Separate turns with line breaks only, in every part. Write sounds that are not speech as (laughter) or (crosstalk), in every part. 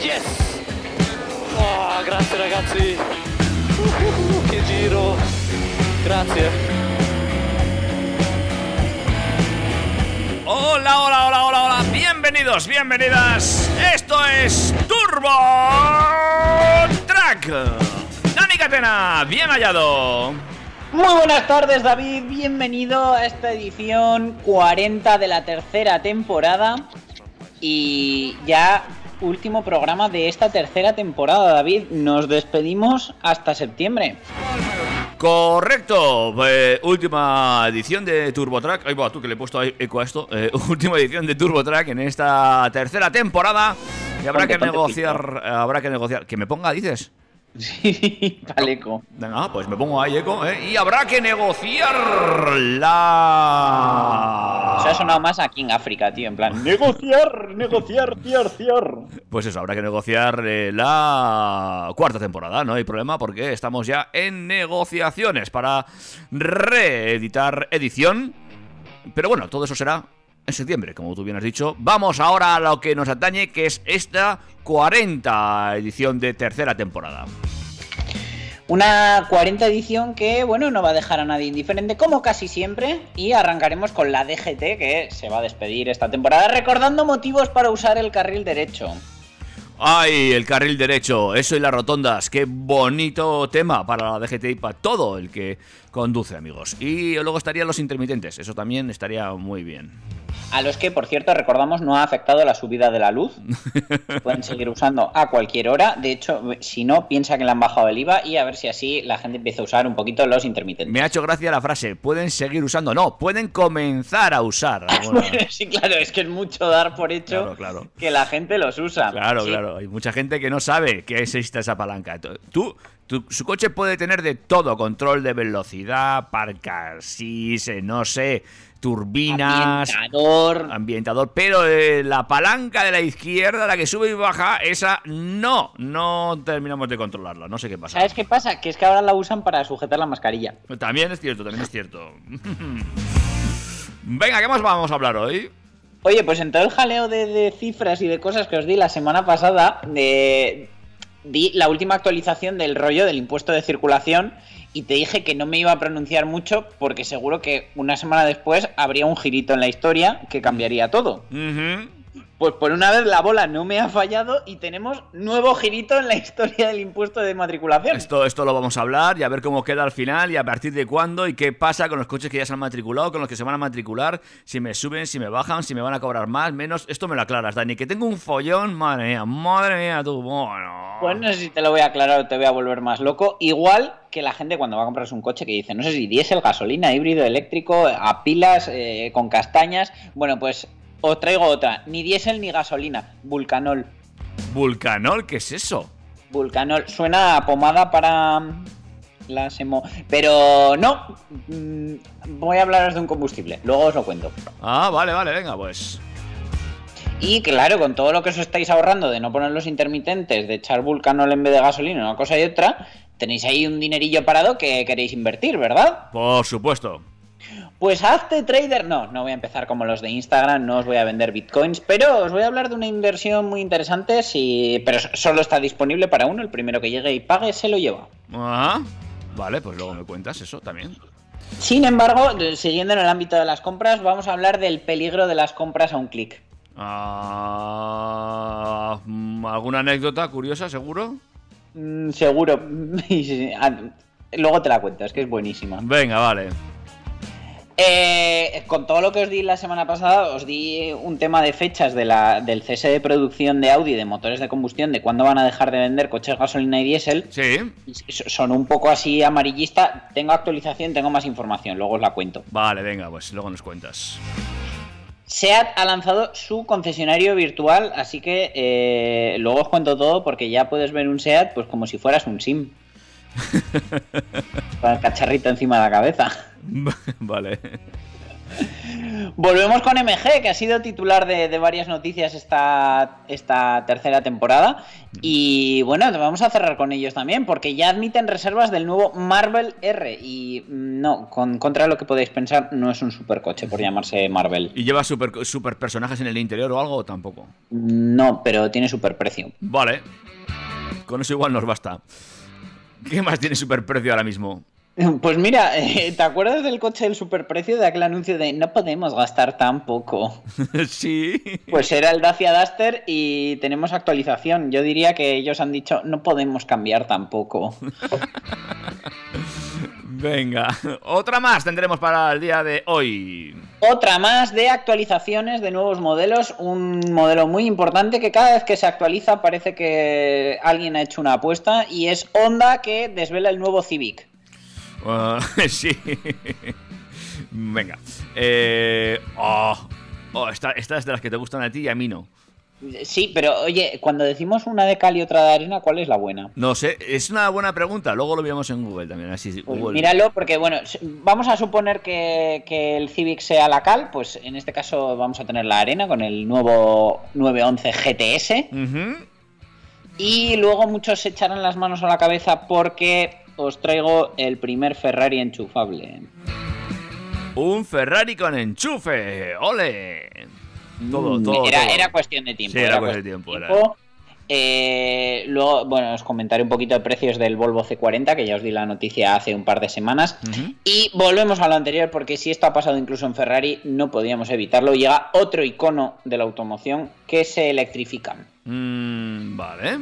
Yes! Oh, grazie ragazzi! Uh, che giro! Grazie!
Hola, hola, hola, hola, hola. Bienvenidos, bienvenidas. Esto es Turbo Track. Dani Catena, bien hallado.
Muy buenas tardes David, bienvenido a esta edición 40 de la tercera temporada y ya último programa de esta tercera temporada David, nos despedimos hasta septiembre.
Correcto. eh, última edición de Turbo Track. Ay, va, tú que le he puesto eco a esto. Eh, (laughs) última edición de Turbo Track en esta tercera temporada. Y habrá
Ponte,
que
ponte
negociar. habrá que negociar. Que me ponga, dices.
Sí, (laughs) Paleco.
Venga, pues me pongo ahí eco. eh, y habrá que negociar la.
Eso ha sonado más aquí en África, tío, en plan negociar, negociar, tiar, tiar.
Pues eso, habrá que negociar eh, la cuarta temporada, no hay problema porque estamos ya en negociaciones para reeditar edición. Pero bueno, todo eso será en septiembre, como tú bien has dicho. Vamos ahora a lo que nos atañe, que es esta 40 edición de tercera temporada.
Una 40 edición que, bueno, no va a dejar a nadie indiferente, como casi siempre. Y arrancaremos con la DGT, que se va a despedir esta temporada, recordando motivos para usar el carril derecho.
¡Ay, el carril derecho! Eso y las rotondas. ¡Qué bonito tema para la DGT y para todo el que conduce, amigos! Y luego estarían los intermitentes. Eso también estaría muy bien.
A los que, por cierto, recordamos, no ha afectado la subida de la luz. (laughs) Pueden seguir usando a cualquier hora. De hecho, si no, piensa que le han bajado el IVA y a ver si así la gente empieza a usar un poquito los intermitentes.
Me ha hecho gracia la frase. Pueden seguir usando. No, pueden comenzar a usar. (laughs) Bueno,
sí, claro, es que es mucho dar por hecho
Claro, claro.
que la gente los usa.
Claro,
Sí.
claro. Hay mucha gente que no sabe que existe esa palanca. Tú, su coche puede tener de todo: control de velocidad, parcasis, eh, no sé, turbinas,
Ambientador.
ambientador. Pero eh, la palanca de la izquierda, la que sube y baja, esa no, no terminamos de controlarla. No sé qué pasa.
¿Sabes qué pasa? Que es que ahora la usan para sujetar la mascarilla.
También es cierto, también es cierto. (laughs) Venga, ¿qué más vamos a hablar hoy?
Oye, pues en todo el jaleo de, de cifras y de cosas que os di la semana pasada, eh, di la última actualización del rollo del impuesto de circulación y te dije que no me iba a pronunciar mucho porque seguro que una semana después habría un girito en la historia que cambiaría todo. Pues por una vez la bola no me ha fallado y tenemos nuevo girito en la historia del impuesto de matriculación.
Esto, esto lo vamos a hablar y a ver cómo queda al final y a partir de cuándo y qué pasa con los coches que ya se han matriculado, con los que se van a matricular, si me suben, si me bajan, si me van a cobrar más, menos. Esto me lo aclaras, Dani, que tengo un follón, madre mía, madre mía, tú, bueno.
Pues no sé si te lo voy a aclarar o te voy a volver más loco. Igual que la gente cuando va a comprarse un coche que dice, no sé si diésel, gasolina, híbrido, eléctrico, a pilas, eh, con castañas. Bueno, pues os traigo otra. Ni diésel ni gasolina. Vulcanol.
Vulcanol, ¿qué es eso?
Vulcanol. Suena a pomada para mm, las emo... Pero no. Mm, Voy a hablaros de un combustible. Luego os lo cuento.
Ah, vale, vale, venga, pues.
Y claro, con todo lo que os estáis ahorrando de no poner los intermitentes, de echar vulcanol en vez de gasolina, una cosa y otra, tenéis ahí un dinerillo parado que queréis invertir, ¿verdad?
Por supuesto.
Pues hazte trader. No, no voy a empezar como los de Instagram, no os voy a vender bitcoins, pero os voy a hablar de una inversión muy interesante, si... pero solo está disponible para uno, el primero que llegue y pague se lo lleva.
Ah, vale, pues luego me cuentas eso también.
Sin embargo, siguiendo en el ámbito de las compras, vamos a hablar del peligro de las compras a un clic.
Ah, ¿Alguna anécdota curiosa, seguro?
Mm, seguro. (laughs) Ah, Luego te la cuento, es que es buenísima.
Venga, vale.
Eh, con todo lo que os di la semana pasada, os di un tema de fechas de la, del cese de producción de Audi de motores de combustión, de cuándo van a dejar de vender coches gasolina y diésel.
Sí.
Son un poco así amarillista. Tengo actualización, tengo más información, luego os la cuento.
Vale, venga, pues luego nos cuentas.
SEAT ha lanzado su concesionario virtual, así que eh, luego os cuento todo porque ya puedes ver un SEAT pues como si fueras un SIM. (laughs) Con el cacharrito encima de la cabeza. (laughs)
vale.
Volvemos con MG, que ha sido titular de, de varias noticias esta, esta tercera temporada. Y bueno, vamos a cerrar con ellos también, porque ya admiten reservas del nuevo Marvel R. Y mm, no, con, contra lo que podéis pensar, no es un supercoche por llamarse Marvel.
¿Y lleva super, super personajes en el interior o algo o tampoco?
No, pero tiene superprecio.
Vale. Con eso igual nos basta. ¿Qué más tiene superprecio ahora mismo?
Pues mira, eh, ¿te acuerdas del coche del superprecio de aquel anuncio de no podemos gastar tan poco? (laughs)
sí.
Pues era el Dacia Duster y tenemos actualización. Yo diría que ellos han dicho no podemos cambiar tampoco. (laughs)
Venga, (laughs) otra más tendremos para el día de hoy.
Otra más de actualizaciones de nuevos modelos. Un modelo muy importante que cada vez que se actualiza parece que alguien ha hecho una apuesta y es Honda que desvela el nuevo Civic.
Uh, (laughs) sí. Venga. Eh, oh, oh, esta, esta es de las que te gustan a ti y a mí no.
Sí, pero oye, cuando decimos una de cal y otra de arena, ¿cuál es la buena?
No sé, es una buena pregunta. Luego lo vemos en Google también. Así,
Pues
Google.
míralo, porque bueno, vamos a suponer que, que el Civic sea la cal, pues en este caso vamos a tener la arena con el nuevo 911 GTS. Y luego muchos se echarán las manos a la cabeza porque os traigo el primer Ferrari enchufable.
Un Ferrari con enchufe. ¡Ole! Todo,
Mm,
todo.
era,
todo.
era cuestión de tiempo.
Sí, era
era
cuestión de tiempo,
Eh, luego, bueno, os comentaré un poquito de precios del Volvo C40, que ya os di la noticia hace un par de semanas. Y volvemos a lo anterior, porque si esto ha pasado incluso en Ferrari, no podíamos evitarlo. Llega otro icono de la automoción que se electrifican.
Mm, vale.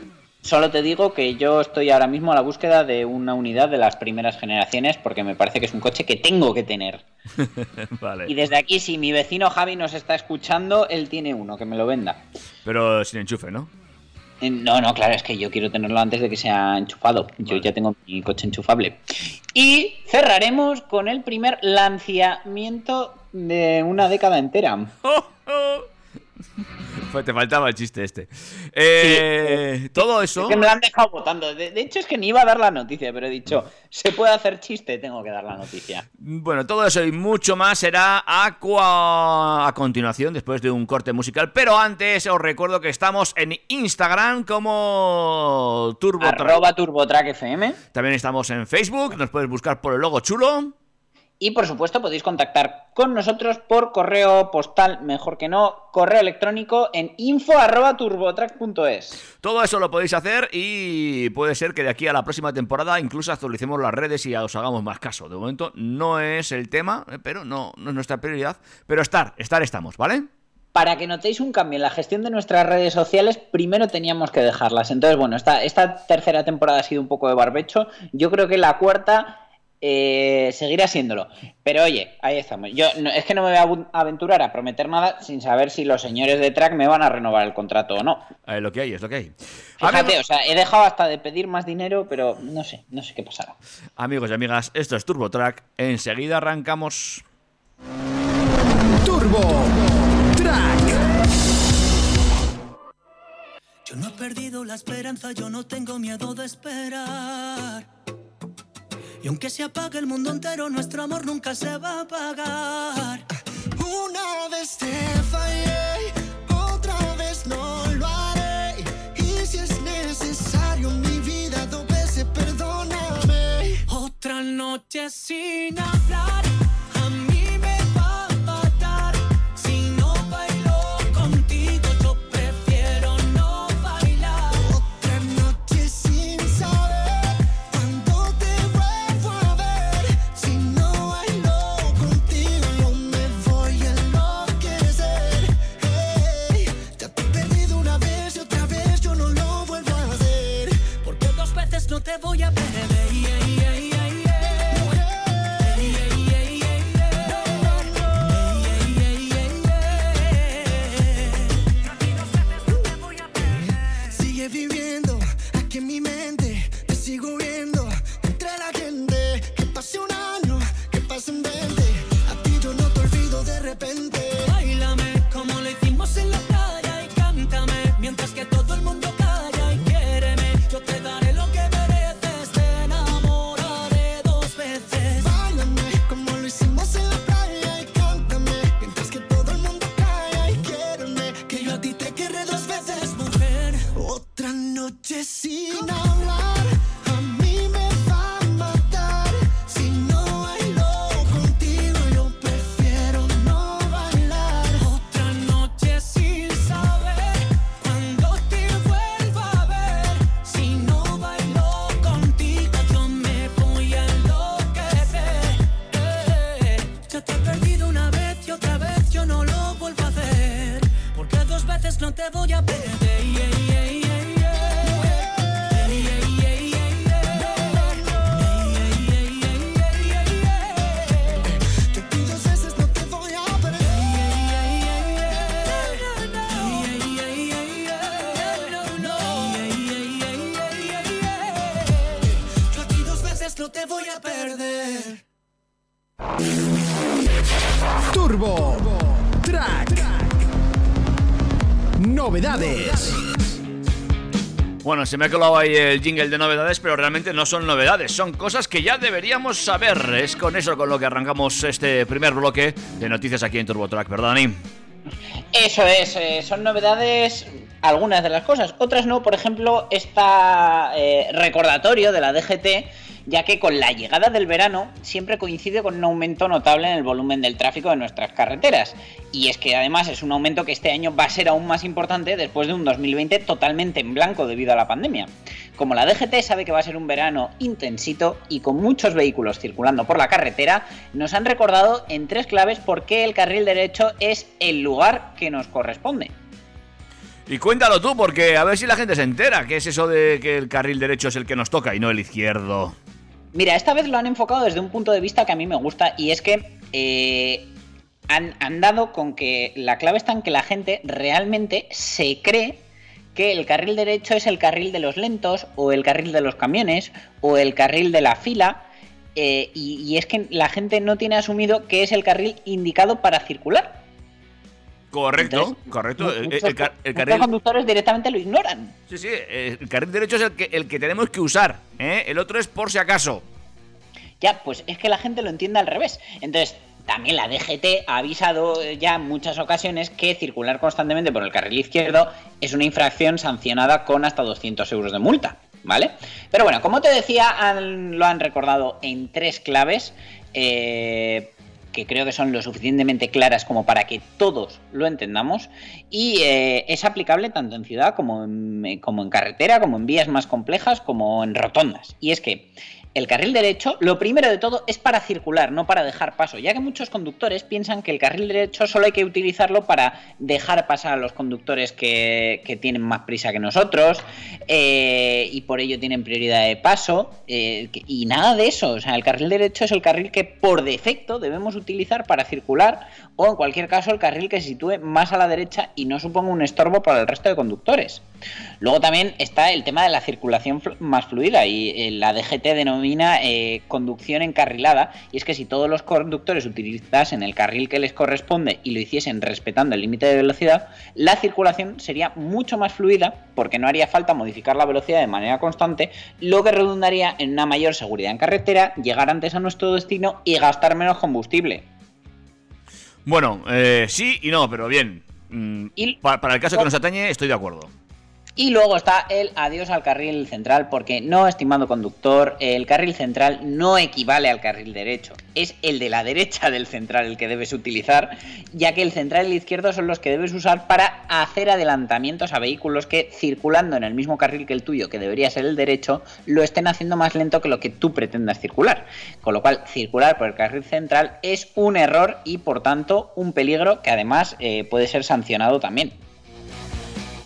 Solo te digo que yo estoy ahora mismo a la búsqueda de una unidad de las primeras generaciones, porque me parece que es un coche que tengo que tener. (laughs)
vale.
Y desde aquí, si mi vecino Javi nos está escuchando, él tiene uno, que me lo venda.
Pero sin enchufe, ¿no?
Eh, No, no, claro, es que yo quiero tenerlo antes de que sea enchufado. Yo ya tengo mi coche enchufable. Y cerraremos con el primer lanzamiento de una década entera. (laughs)
Te faltaba el chiste este. Eh, Todo eso.
Es que me lo han dejado votando. De, de hecho, es que ni iba a dar la noticia, pero he dicho, se puede hacer chiste, tengo que dar la noticia.
Bueno, todo eso y mucho más será a, cua- a continuación, después de un corte musical. Pero antes os recuerdo que estamos en Instagram como Turbo
Arroba TurboTrack FM.
También estamos en Facebook, nos puedes buscar por el logo chulo.
Y por supuesto podéis contactar con nosotros por correo postal, mejor que no, correo electrónico en info arroba turbotrack.es.
Todo eso lo podéis hacer y puede ser que de aquí a la próxima temporada incluso actualicemos las redes y os hagamos más caso. De momento no es el tema, eh, pero no, no es nuestra prioridad. Pero estar, estar estamos, ¿vale?
Para que notéis un cambio en la gestión de nuestras redes sociales, primero teníamos que dejarlas. Entonces, bueno, esta, esta tercera temporada ha sido un poco de barbecho. Yo creo que la cuarta eh, seguirá siéndolo. Pero oye, ahí estamos. Yo no- es que no me voy a aventurar a prometer nada sin saber si los señores de track me van a renovar el contrato o no.
Eh, lo que hay es lo que hay.
Fíjate,
Amigos-
o sea, he dejado hasta de pedir más dinero, pero no sé, no sé qué pasará.
Amigos y amigas, esto es Turbo Track. Enseguida arrancamos.
Turbo Track.
Yo no he perdido la esperanza, yo no tengo miedo de esperar. Y aunque se apague el mundo entero, nuestro amor nunca se va a apagar.
Una vez te fallé, otra vez no lo haré. Y si es necesario, mi vida dos veces perdóname.
Otra noche sin hablar,
se me ha colado ahí el jingle de novedades, pero realmente no son novedades, son cosas que ya deberíamos saber. Es con eso con lo que arrancamos este primer bloque de noticias aquí en TurboTrack, ¿verdad, Dani?
Eso es, eh, son novedades algunas de las cosas, otras no, por ejemplo, esta eh, recordatorio de la DGT, ya que con la llegada del verano siempre coincide con un aumento notable en el volumen del tráfico de nuestras carreteras. Y es que además es un aumento que este año va a ser aún más importante después de un 2020 totalmente en blanco debido a la pandemia. Como la DGT sabe que va a ser un verano intensito y con muchos vehículos circulando por la carretera, nos han recordado en tres claves por qué el carril derecho es el lugar que nos corresponde.
Y cuéntalo tú, porque a ver si la gente se entera. ¿Qué es eso de que el carril derecho es el que nos toca y no el izquierdo?
Mira, esta vez lo han enfocado desde un punto de vista que a mí me gusta y es que eh, han, dado con que la clave está en que la gente realmente se cree que el carril derecho es el carril de los lentos o el carril de los camiones o el carril de la fila eh, y es que la gente no tiene asumido que es el carril indicado para circular.
Correcto,
Entonces,
correcto.
mu-
El, el
muchos,
car- el carril,
conductores directamente lo ignoran.
sí, sí, el carril derecho es el que, el que tenemos que usar. ¿eh? El otro es por si acaso.
Ya, pues es que la gente lo entiende al revés. Entonces, también la DGT ha avisado ya en muchas ocasiones que circular constantemente por el carril izquierdo es una infracción sancionada con hasta 200 euros de multa, ¿vale? Pero bueno, como te decía, han- lo han recordado en tres claves. eh, que creo que son lo suficientemente claras como para que todos lo entendamos y eh, es aplicable tanto en ciudad como como en carretera, como en vías más complejas, como en rotondas. Y es que el carril derecho, lo primero de todo, es para circular, no para dejar paso, ya que muchos conductores piensan que el carril derecho solo hay que utilizarlo para dejar pasar a los conductores que, tienen más prisa que nosotros eh, y por ello tienen prioridad de paso eh, y nada de eso. O sea, el carril derecho es el carril que por defecto debemos utilizar para circular o en cualquier caso el carril que se sitúe más a la derecha y no suponga un estorbo para el resto de conductores. Luego también está el tema de la circulación más fluida y eh, la DGT denomina eh, conducción encarrilada y es que si todos los conductores utilizasen el carril que les corresponde y lo hiciesen respetando el límite de velocidad, la circulación sería mucho más fluida porque no haría falta modificar la velocidad de manera constante, lo que redundaría en una mayor seguridad en carretera, llegar antes a nuestro destino y gastar menos combustible.
Bueno, eh, sí y no, pero bien. Mm,
Y-
para el caso que nos atañe, estoy de acuerdo.
Y luego está el adiós al carril central, porque no, estimado conductor, el carril central no equivale al carril derecho. Es el de la derecha del central el que debes utilizar, ya que el central y el izquierdo son los que debes usar para hacer adelantamientos a vehículos que, circulando en el mismo carril que el tuyo, que debería ser el derecho, lo estén haciendo más lento que lo que tú pretendas circular. Con lo cual, circular por el carril central es un error y, por tanto, un peligro que además eh, puede ser sancionado también.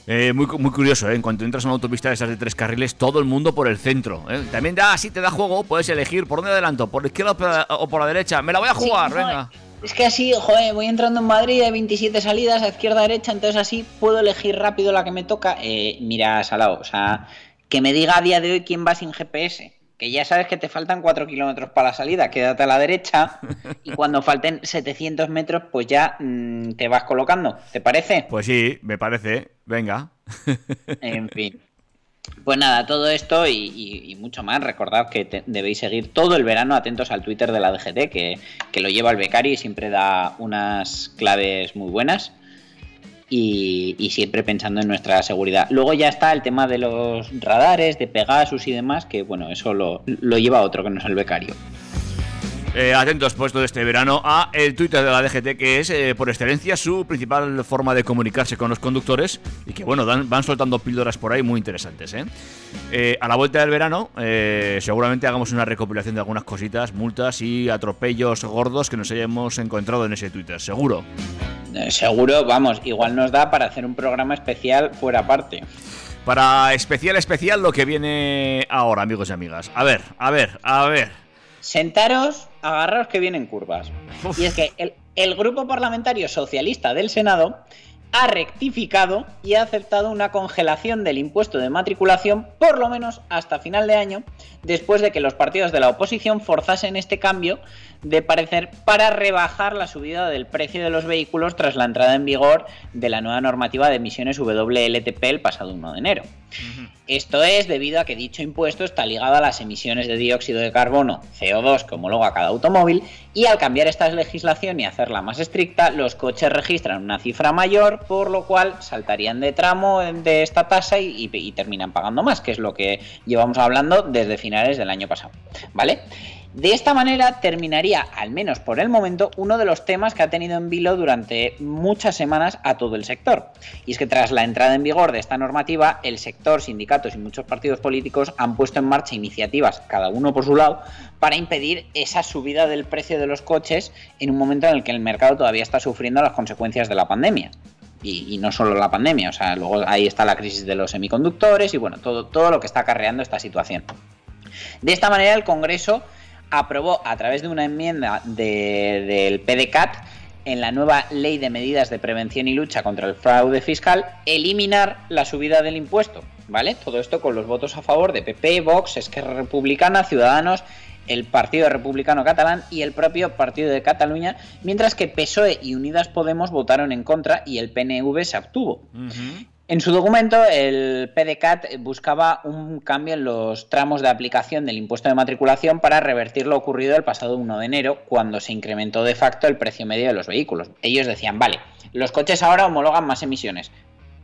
Eh, muy, muy curioso, ¿eh? En cuanto entras a una autopista de esas de tres carriles, todo el mundo por el centro. ¿eh? También da, así te da juego, puedes elegir por dónde adelanto, por la izquierda o por la- derecha. Me la voy a jugar,
Sí,
venga.
Es que así, joder, voy entrando en Madrid, hay 27 salidas a izquierda, derecha, entonces así puedo elegir rápido la que me toca. Eh, mira, Salao, o sea, que me diga a día de hoy quién va sin GPS. Que ya sabes que te faltan 4 kilómetros para la salida, quédate a la derecha (laughs) y cuando falten 700 metros, pues ya mm, te vas colocando. ¿Te parece?
Pues sí, me parece. Venga. (laughs)
En fin. Pues nada, todo esto y, y- y mucho más. Recordad que te- debéis seguir todo el verano atentos al Twitter de la DGT, que, que lo lleva el becario y siempre da unas claves muy buenas. Y, siempre pensando en nuestra seguridad. Luego ya está el tema de los radares, de Pegasus y demás, que bueno, eso lo, lo lleva otro que no es el becario.
Eh, atentos pues todo este verano a el Twitter de la DGT, que es eh, por excelencia su principal forma de comunicarse con los conductores y que bueno, dan- van soltando píldoras por ahí muy interesantes. ¿eh? Eh, a la vuelta del verano seguramente hagamos una recopilación de algunas cositas, multas y atropellos gordos que nos hayamos encontrado en ese Twitter, seguro.
Seguro, vamos, igual nos da para hacer un programa especial fuera parte.
Para especial, especial lo que viene ahora, amigos y amigas. A ver, a ver, a ver.
Sentaros, agarraos que vienen curvas. Y es que el, el grupo parlamentario socialista del Senado ha rectificado y ha aceptado una congelación del impuesto de matriculación por lo menos hasta final de año, después de que los partidos de la oposición forzasen este cambio de parecer para rebajar la subida del precio de los vehículos tras la entrada en vigor de la nueva normativa de emisiones WLTP el pasado 1 de enero. Esto es debido a que dicho impuesto está ligado a las emisiones de dióxido de carbono CO2 que homologa cada automóvil y al cambiar esta legislación y hacerla más estricta, los coches registran una cifra mayor, por lo cual saltarían de tramo de esta tasa y, y- y terminan pagando más, que es lo que llevamos hablando desde finales del año pasado. ¿Vale? De esta manera terminaría, al menos por el momento, uno de los temas que ha tenido en vilo durante muchas semanas a todo el sector. Y es que tras la entrada en vigor de esta normativa, el sector, sindicatos y muchos partidos políticos han puesto en marcha iniciativas, cada uno por su lado, para impedir esa subida del precio de los coches en un momento en el que el mercado todavía está sufriendo las consecuencias de la pandemia. Y, no solo la pandemia, o sea, luego ahí está la crisis de los semiconductores y bueno, todo, todo lo que está acarreando esta situación. De esta manera, el Congreso aprobó a través de una enmienda de- del PDCAT en la nueva Ley de Medidas de Prevención y Lucha contra el Fraude Fiscal eliminar la subida del impuesto, ¿vale? Todo esto con los votos a favor de PP, Vox, Esquerra Republicana, Ciudadanos, el Partido Republicano Catalán y el propio Partido de Cataluña, mientras que PSOE y Unidas Podemos votaron en contra y el PNV se abstuvo. En su documento, el PDCAT buscaba un cambio en los tramos de aplicación del impuesto de matriculación para revertir lo ocurrido el pasado 1 de enero, cuando se incrementó de facto el precio medio de los vehículos. Ellos decían, vale, los coches ahora homologan más emisiones,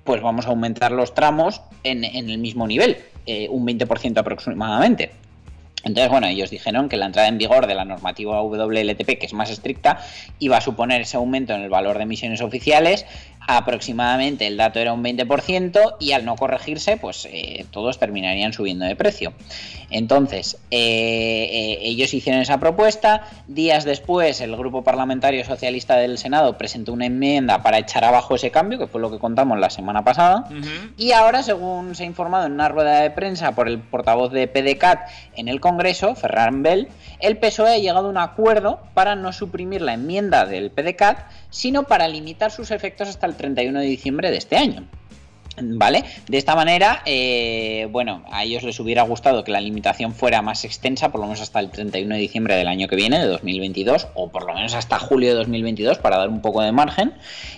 pues vamos a aumentar los tramos en, el mismo nivel, eh, un 20% aproximadamente. Entonces, bueno, ellos dijeron que la entrada en vigor de la normativa WLTP, que es más estricta, iba a suponer ese aumento en el valor de emisiones oficiales. Aproximadamente el dato era un 20% y al no corregirse, pues eh, todos terminarían subiendo de precio. Entonces, eh, eh, ellos hicieron esa propuesta. Días después, el Grupo Parlamentario Socialista del Senado presentó una enmienda para echar abajo ese cambio, que fue lo que contamos la semana pasada. Y ahora, según se ha informado en una rueda de prensa por el portavoz de PDCAT en el Congreso, Ferran Bell, el PSOE ha llegado a un acuerdo para no suprimir la enmienda del PDCAT, sino para limitar sus efectos hasta el 31 de diciembre de este año. ¿Vale? De esta manera, eh, bueno, a ellos les hubiera gustado que la limitación fuera más extensa, por lo menos hasta el 31 de diciembre del año que viene, de 2022, o por lo menos hasta julio de 2022, para dar un poco de margen.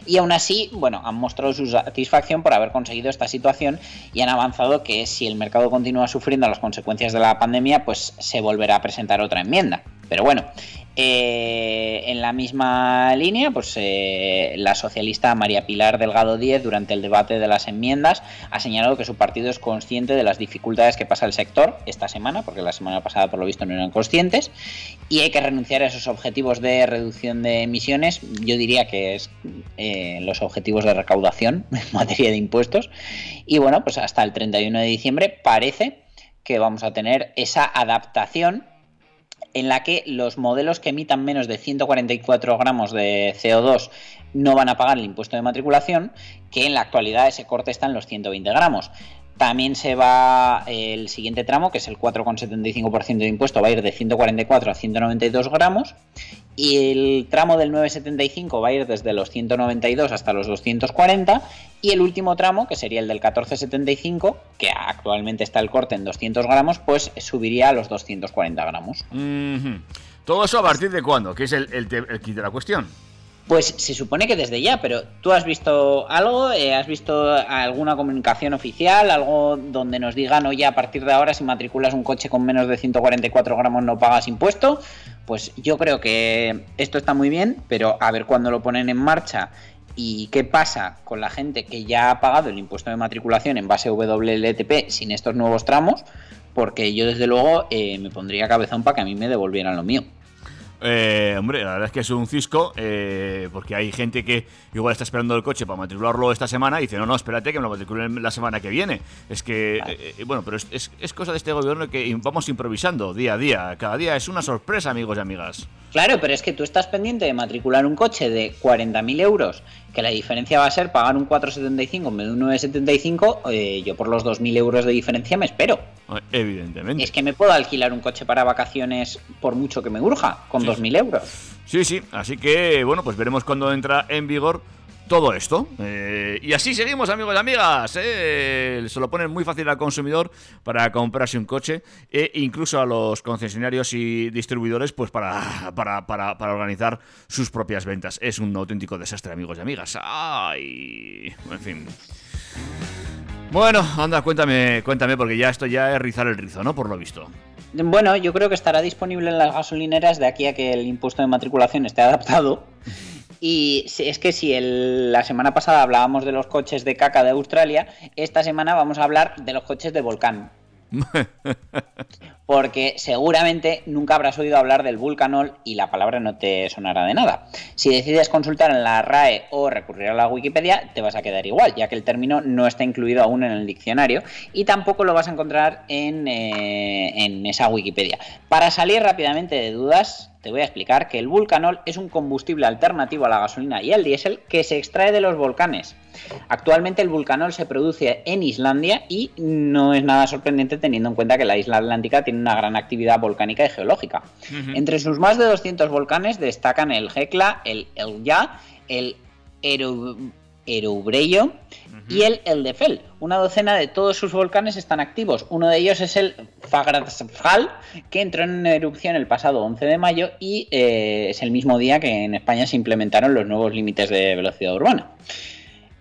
Y aún así, bueno, han mostrado su satisfacción por haber conseguido esta situación y han avanzado que si el mercado continúa sufriendo las consecuencias de la pandemia, pues se volverá a presentar otra enmienda. Pero bueno, eh, en la misma línea, pues eh, la socialista María Pilar Delgado Díez, durante el debate de las enmiendas, ha señalado que su partido es consciente de las dificultades que pasa el sector esta semana, porque la semana pasada por lo visto no eran conscientes, y hay que renunciar a esos objetivos de reducción de emisiones. Yo diría que es eh, los objetivos de recaudación (laughs) en materia de impuestos. Y bueno, pues hasta el 31 de diciembre parece que vamos a tener esa adaptación en la que los modelos que emitan menos de 144 gramos de CO2 no van a pagar el impuesto de matriculación, que en la actualidad ese corte está en los 120 gramos. También se va el siguiente tramo, que es el 4,75% de impuesto, va a ir de 144 a 192 gramos. Y el tramo del 9,75 va a ir desde los 192 hasta los 240. Y el último tramo, que sería el del 14,75, que actualmente está el corte en 200 gramos, pues subiría a los 240 gramos.
¿Todo eso a partir de cuándo? Que es el, el kit de la cuestión.
Pues se supone que desde ya, pero ¿tú has visto algo? Eh, ¿Has visto alguna comunicación oficial? ¿Algo donde nos digan, oye, a partir de ahora si matriculas un coche con menos de 144 gramos no pagas impuesto? Pues yo creo que esto está muy bien, pero a ver cuándo lo ponen en marcha y qué pasa con la gente que ya ha pagado el impuesto de matriculación en base WLTP sin estos nuevos tramos, porque yo desde luego eh, me pondría cabezón para que a mí me devolvieran lo mío.
Eh, hombre, la verdad es que es un cisco, eh, porque hay gente que igual está esperando el coche para matricularlo esta semana y dice, no, no, espérate que me lo matriculen la semana que viene. Es que, eh, eh, bueno, pero es, es- es cosa de este gobierno que vamos improvisando día a día. Cada día es una sorpresa, amigos y amigas.
Claro, pero es que tú estás pendiente de matricular un coche de 40.000 euros, que la diferencia va a ser pagar un 4,75 en vez de un 9,75, eh, yo por los 2.000 euros de diferencia me espero.
Eh, Evidentemente.
Es que me puedo alquilar un coche para vacaciones por mucho que me urja, con
Sí.
2.000 euros.
Sí, sí, así que, bueno, pues veremos cuando entra en vigor todo esto. Eh, y así seguimos, amigos y amigas. eh, se lo ponen muy fácil al consumidor para comprarse un coche e incluso a los concesionarios y distribuidores pues para, para, para, para organizar sus propias ventas. Es un auténtico desastre, amigos y amigas. Ay, en fin. Bueno, anda, cuéntame, cuéntame, porque ya esto ya es rizar el rizo, ¿no? Por lo visto.
Bueno, yo creo que estará disponible en las gasolineras de aquí a que el impuesto de matriculación esté adaptado. Y es que si el- la semana pasada hablábamos de los coches de caca de Australia, esta semana vamos a hablar de los coches de volcán. (laughs) Porque seguramente nunca habrás oído hablar del Vulcanol y la palabra no te sonará de nada. Si decides consultar en la RAE o recurrir a la Wikipedia, te vas a quedar igual, ya que el término no está incluido aún en el diccionario y tampoco lo vas a encontrar en, eh, en esa Wikipedia. Para salir rápidamente de dudas, te voy a explicar que el Vulcanol es un combustible alternativo a la gasolina y al diésel que se extrae de los volcanes. Actualmente el vulcanol se produce en Islandia y no es nada sorprendente teniendo en cuenta que la isla atlántica tiene una gran actividad volcánica y geológica. Entre sus más de 200 volcanes destacan el Hekla, el Elja, el Eru- Erubrello y el Eldefell. Una docena de todos sus volcanes están activos. Uno de ellos es el Fagradhsfjall, que entró en erupción el pasado 11 de mayo y eh, es el mismo día que en España se implementaron los nuevos límites de velocidad urbana.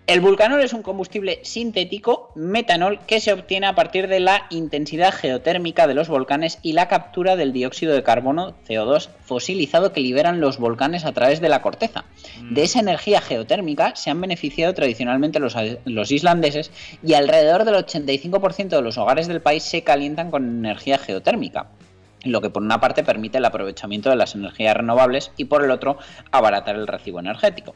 El vulcanol es un combustible sintético, metanol, que se obtiene a partir de la intensidad geotérmica de los volcanes y la captura del dióxido de carbono, CO2, fosilizado que liberan los volcanes a través de la corteza. De esa energía geotérmica se han beneficiado tradicionalmente los, los islandeses y alrededor del 85% de los hogares del país se calientan con energía geotérmica lo que por una parte permite el aprovechamiento de las energías renovables y por el otro abaratar el recibo energético.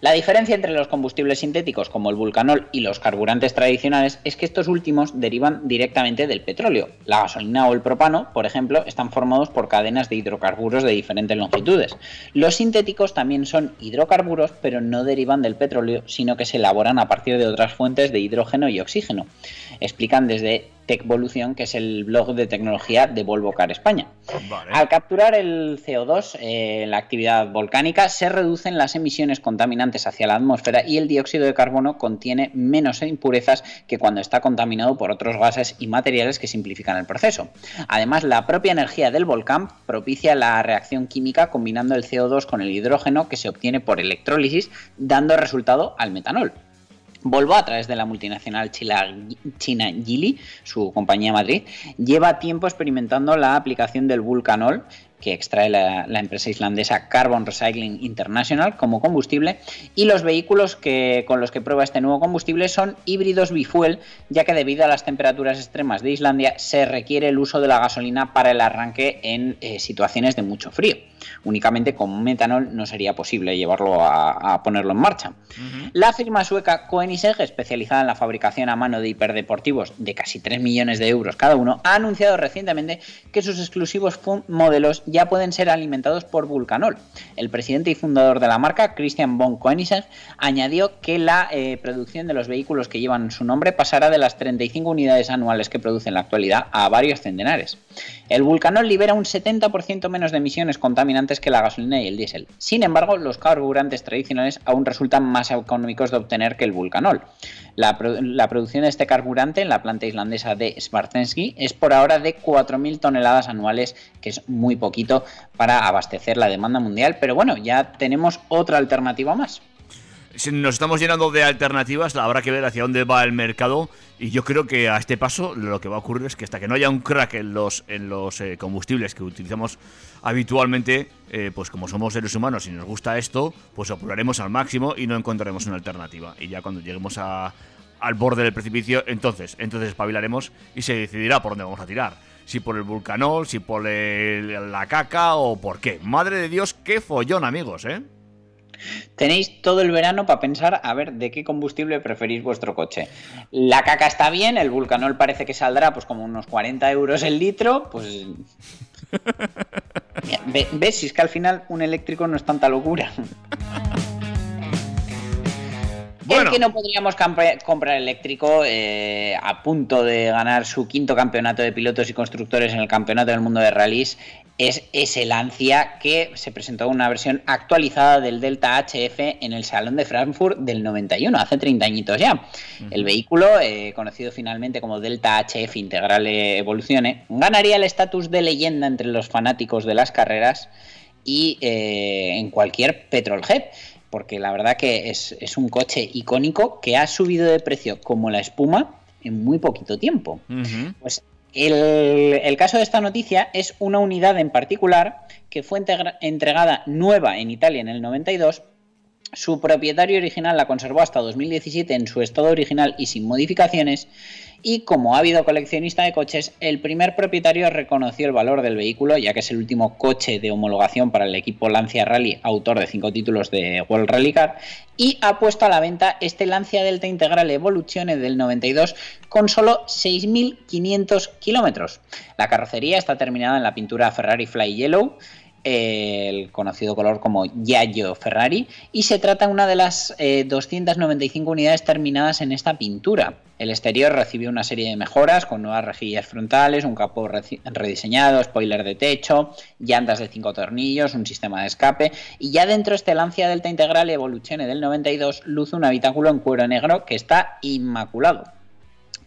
La diferencia entre los combustibles sintéticos como el vulcanol y los carburantes tradicionales es que estos últimos derivan directamente del petróleo. La gasolina o el propano, por ejemplo, están formados por cadenas de hidrocarburos de diferentes longitudes. Los sintéticos también son hidrocarburos, pero no derivan del petróleo, sino que se elaboran a partir de otras fuentes de hidrógeno y oxígeno. Explican desde Tecvolución, que es el blog de tecnología de Volvo Car España.
Vale.
Al capturar el CO2 eh, la actividad volcánica, se reducen las emisiones contaminantes hacia la atmósfera y el dióxido de carbono contiene menos impurezas que cuando está contaminado por otros gases y materiales que simplifican el proceso. Además, la propia energía del volcán propicia la reacción química combinando el CO2 con el hidrógeno que se obtiene por electrólisis, dando resultado al metanol. Volvo, a través de la multinacional china Geely, su compañía Madrid, lleva tiempo experimentando la aplicación del vulcanol que extrae la, la empresa islandesa Carbon Recycling International como combustible y los vehículos que, con los que prueba este nuevo combustible son híbridos bifuel ya que debido a las temperaturas extremas de Islandia se requiere el uso de la gasolina para el arranque en eh, situaciones de mucho frío. Únicamente con metanol no sería posible llevarlo a, a ponerlo en marcha. La firma sueca Koenigsegg, especializada en la fabricación a mano de hiperdeportivos de casi 3 millones de euros cada uno, ha anunciado recientemente que sus exclusivos modelos ya pueden ser alimentados por Vulcanol. El presidente y fundador de la marca, Christian von Koenigsegg, añadió que la eh, producción de los vehículos que llevan su nombre pasará de las 35 unidades anuales que produce en la actualidad a varios centenares. El Vulcanol libera un 70% menos de emisiones contaminantes que la gasolina y el diésel. Sin embargo, los carburantes tradicionales aún resultan más económicos de obtener que el Vulcanol. La, la producción de este carburante en la planta islandesa de Svartensky es por ahora de 4.000 toneladas anuales, que es muy poquito para abastecer la demanda mundial, pero bueno, ya tenemos otra alternativa más.
Si nos estamos llenando de alternativas, habrá que ver hacia dónde va el mercado. Y yo creo que a este paso lo que va a ocurrir es que hasta que no haya un crack en los, en los eh, combustibles que utilizamos habitualmente, eh, pues como somos seres humanos y nos gusta esto, pues apuraremos al máximo y no encontraremos una alternativa. Y ya cuando lleguemos a- al borde del precipicio, entonces, entonces espabilaremos y se decidirá por dónde vamos a tirar. Si por el vulcanol, si por el- la caca o por qué. Madre de Dios, qué follón, amigos, ¿eh?
Tenéis todo el verano para pensar a ver de qué combustible preferís vuestro coche. La caca está bien, el vulcanol parece que saldrá pues como unos 40 euros el litro, pues... (laughs) ¿Ves? Si es que al final un eléctrico no es tanta locura. (laughs)
Bueno.
El que no podríamos comprar eléctrico, eh, a punto de ganar su quinto campeonato de pilotos y constructores en el Campeonato del Mundo de Rallys, es ese Lancia que se presentó una versión actualizada del Delta HF en el Salón de Frankfurt del 91, hace 30 añitos ya. El vehículo, eh, conocido finalmente como Delta HF Integrale Evoluzione, ganaría el estatus de leyenda entre los fanáticos de las carreras y eh, en cualquier petrolhead. Porque la verdad que es, es un coche icónico que ha subido de precio como la espuma en muy poquito tiempo. Pues el, el caso de esta noticia es una unidad en particular que fue entregada nueva en Italia en el 92. Su propietario original la conservó hasta 2017 en su estado original y sin modificaciones. Y como habido coleccionista de coches, el primer propietario reconoció el valor del vehículo, ya que es el último coche de homologación para el equipo Lancia Rally, autor de cinco títulos de World Rally Car, y ha puesto a la venta este Lancia Delta Integral Evoluzione del 92 con solo 6.500 kilómetros. La carrocería está terminada en la pintura Ferrari Fly Yellow, el conocido color como Giallo Ferrari, y se trata de una de las eh, 295 unidades terminadas en esta pintura. El exterior recibió una serie de mejoras con nuevas rejillas frontales, un capó rediseñado, spoiler de techo, llantas de 5 tornillos, un sistema de escape y ya dentro este Lancia Delta Integral Evoluzione del 92 luce un habitáculo en cuero negro que está inmaculado.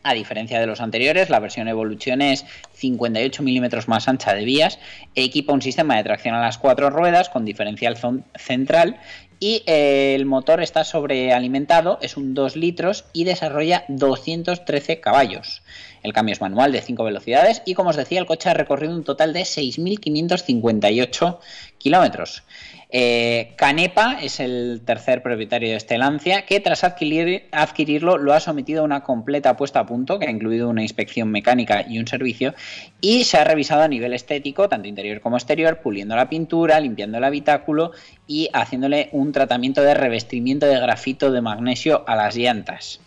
A diferencia de los anteriores, la versión Evolution es 58 milímetros más ancha de vías, equipa un sistema de tracción a las cuatro ruedas con diferencial central y eh, el motor está sobrealimentado, es un 2 litros y desarrolla 213 caballos. El cambio es manual de 5 velocidades y como os decía, el coche ha recorrido un total de 6.558 kilómetros. Eh, Canepa es el tercer propietario de este Lancia, que tras adquirir- adquirirlo lo ha sometido a una completa puesta a punto, que ha incluido una inspección mecánica y un servicio, y se ha revisado a nivel estético, tanto interior como exterior, puliendo la pintura, limpiando el habitáculo y haciéndole un tratamiento de revestimiento de grafito de magnesio a las llantas.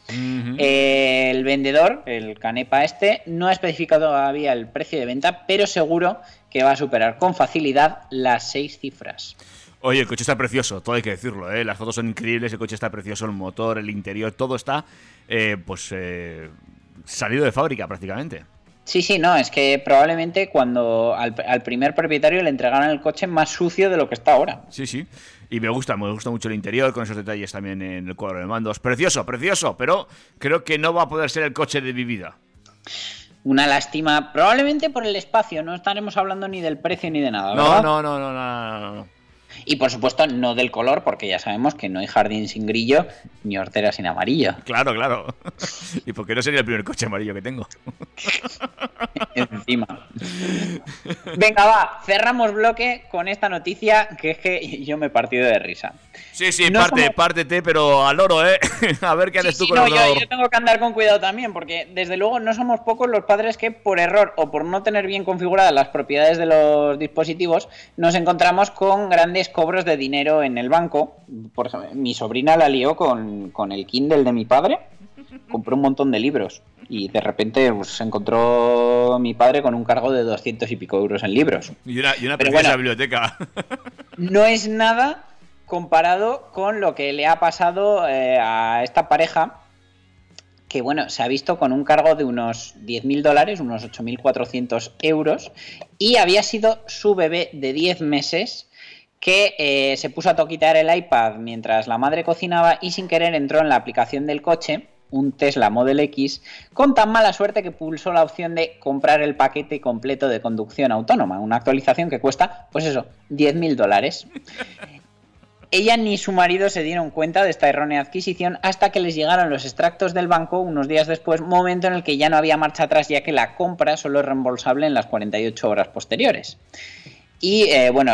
Eh, el vendedor, el Canepa este, no ha especificado todavía el precio de venta, pero seguro que va a superar con facilidad las seis cifras.
Oye, el coche está precioso, todo hay que decirlo, ¿eh? Las fotos son increíbles, el coche está precioso, el motor, el interior, todo está, eh, pues, eh, salido de fábrica prácticamente.
Sí, sí, no, es que probablemente cuando al, al primer propietario le entregaron el coche más sucio de lo que está ahora.
Sí, sí. Y me gusta, me gusta mucho el interior, con esos detalles también en el cuadro de mandos. Precioso, precioso, pero creo que no va a poder ser el coche de mi vida.
Una lástima, probablemente por el espacio, no estaremos hablando ni del precio ni de nada.
No, no, no, no, no, no, no.
Y por supuesto no del color, porque ya sabemos que no hay jardín sin grillo ni hortera sin amarillo.
Claro, claro. (laughs) y porque no sería el primer coche amarillo que tengo. (laughs)
Encima. Venga, va, cerramos bloque con esta noticia que es que yo me he partido de risa.
Sí, sí,
No
parte,
somos-
pártete, pero al oro, ¿eh? (laughs) a ver qué haces
Sí,
tú
sí,
con
no,
el
yo,
oro.
yo tengo que andar con cuidado también, porque desde luego no somos pocos los padres que por error o por no tener bien configuradas las propiedades de los dispositivos, nos encontramos con grandes cobros de dinero en el banco. Por mi sobrina la lió con, con el Kindle de mi padre, compró un montón de libros y de repente pues, se encontró mi padre con un cargo de 200 y pico euros en libros.
Y una, y una preciosa
bueno.
biblioteca.
no es nada comparado con lo que le ha pasado eh, a esta pareja que bueno, se ha visto con un cargo de unos 10.000 dólares, unos 8.400 euros, y había sido su bebé de 10 meses que eh, se puso a toquitear el iPad mientras la madre cocinaba y sin querer entró en la aplicación del coche, un Tesla Model X, con tan mala suerte que pulsó la opción de comprar el paquete completo de conducción autónoma, una actualización que cuesta, pues eso, 10.000 dólares. Ella ni su marido se dieron cuenta de esta errónea adquisición hasta que les llegaron los extractos del banco unos días después, momento en el que ya no había marcha atrás ya que la compra solo es reembolsable en las 48 horas posteriores. Y eh, bueno,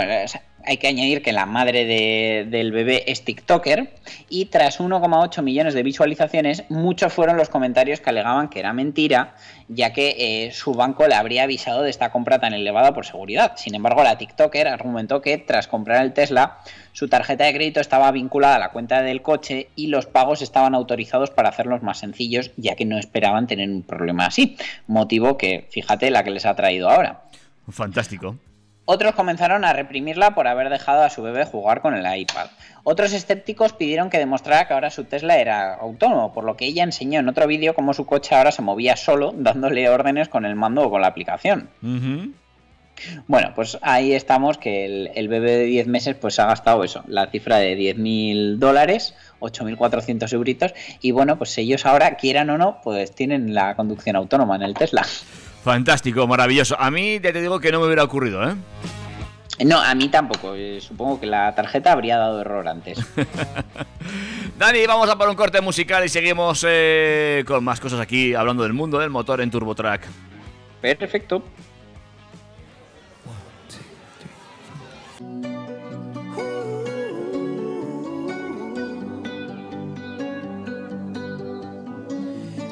hay que añadir que la madre de- del bebé es TikToker y tras 1,8 millones de visualizaciones, muchos fueron los comentarios que alegaban que era mentira, ya que eh, su banco le habría avisado de esta compra tan elevada por seguridad. Sin embargo, la TikToker argumentó que tras comprar el Tesla, su tarjeta de crédito estaba vinculada a la cuenta del coche y los pagos estaban autorizados para hacerlos más sencillos, ya que no esperaban tener un problema así. Motivo que, fíjate, la que les ha traído ahora.
Fantástico.
Otros comenzaron a reprimirla por haber dejado a su bebé jugar con el iPad. Otros escépticos pidieron que demostrara que ahora su Tesla era autónomo, por lo que ella enseñó en otro vídeo cómo su coche ahora se movía solo, (laughs) dándole órdenes con el mando o con la aplicación. Bueno, pues ahí estamos, que el, el bebé de 10 meses pues ha gastado eso, la cifra de 10.000 dólares, 8.400 euritos, y bueno, pues ellos ahora, quieran o no, pues tienen la conducción autónoma en el Tesla.
Fantástico, maravilloso. A mí ya te digo que no me hubiera ocurrido, ¿eh?
No, a mí tampoco, eh, supongo que la tarjeta habría dado error antes. (laughs)
Dani, vamos a por un corte musical y seguimos eh, con más cosas aquí, hablando del mundo del motor en TurboTrack.
Perfecto.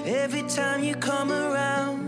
Every time you come around,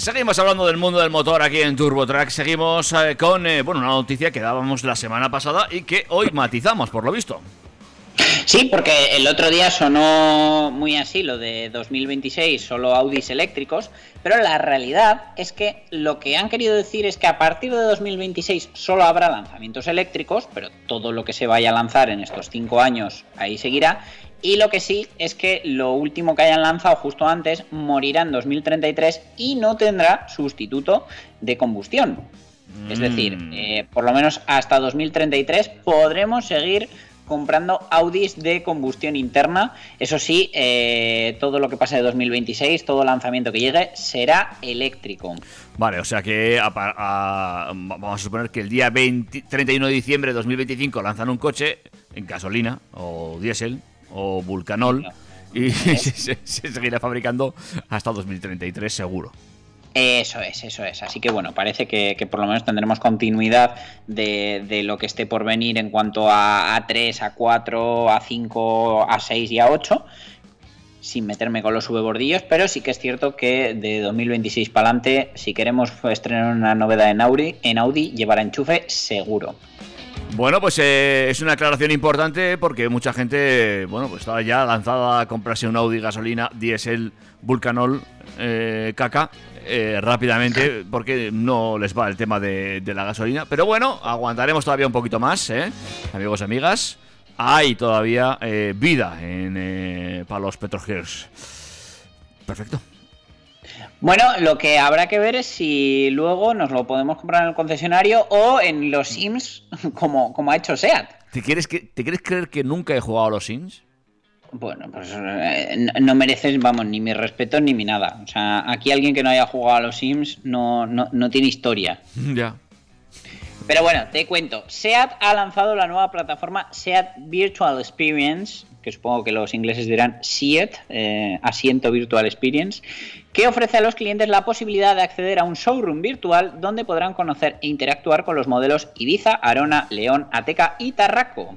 Seguimos hablando del mundo del motor aquí en TurboTrack. Seguimos eh, con eh, bueno, una noticia que dábamos la semana pasada y que hoy matizamos, por lo visto.
Sí, porque el otro día sonó muy así lo de 2026, solo Audis eléctricos, pero la realidad es que lo que han querido decir es que a partir de 2026 solo habrá lanzamientos eléctricos, pero todo lo que se vaya a lanzar en estos cinco años ahí seguirá. Y lo que sí es que lo último que hayan lanzado justo antes morirá en 2033 y no tendrá sustituto de combustión. Es decir,
Mm.
eh, por lo menos hasta 2033 podremos seguir comprando Audis de combustión interna. Eso sí, eh, todo lo que pase de 2026, todo lanzamiento que llegue, será eléctrico.
Vale, o sea que a pa- a- vamos a suponer que el día 20 31 de diciembre de 2025 lanzan un coche en gasolina o diésel o vulcanol y (laughs) se, se- se seguirá fabricando hasta 2033 seguro.
Eso es, eso es. Así que bueno, parece que, por lo menos tendremos continuidad de, lo que esté por venir en cuanto a A3, A4, A5, A6 y A8. Sin meterme con los subebordillos, pero sí que es cierto que de 2026 para adelante, si queremos estrenar una novedad en Audi, en Audi llevará enchufe seguro.
Bueno, pues eh, es una aclaración importante porque mucha gente, bueno, pues estaba ya lanzada a comprarse un Audi gasolina, diésel, vulcanol, eh, caca, eh, rápidamente porque no les va el tema de, de la gasolina. Pero bueno, aguantaremos todavía un poquito más, ¿eh? amigos y amigas. Hay todavía eh, vida en, para los Petrogears. Perfecto.
Bueno, lo que habrá que ver es si luego nos lo podemos comprar en el concesionario o en los Sims, (laughs) como, como ha hecho SEAT.
¿Te quieres, que, ¿Te quieres creer que nunca he jugado a los Sims?
Bueno, pues eh, no- mereces, vamos, ni mi respeto ni mi nada. O sea, aquí alguien que no haya jugado a los Sims no, no, no tiene historia.
ya.
Pero bueno, te cuento. SEAT ha lanzado la nueva plataforma SEAT Virtual Experience, que supongo que los ingleses dirán SEAT, eh, Asiento Virtual Experience, que ofrece a los clientes la posibilidad de acceder a un showroom virtual donde podrán conocer e interactuar con los modelos Ibiza, Arona, León, Ateca y Tarraco.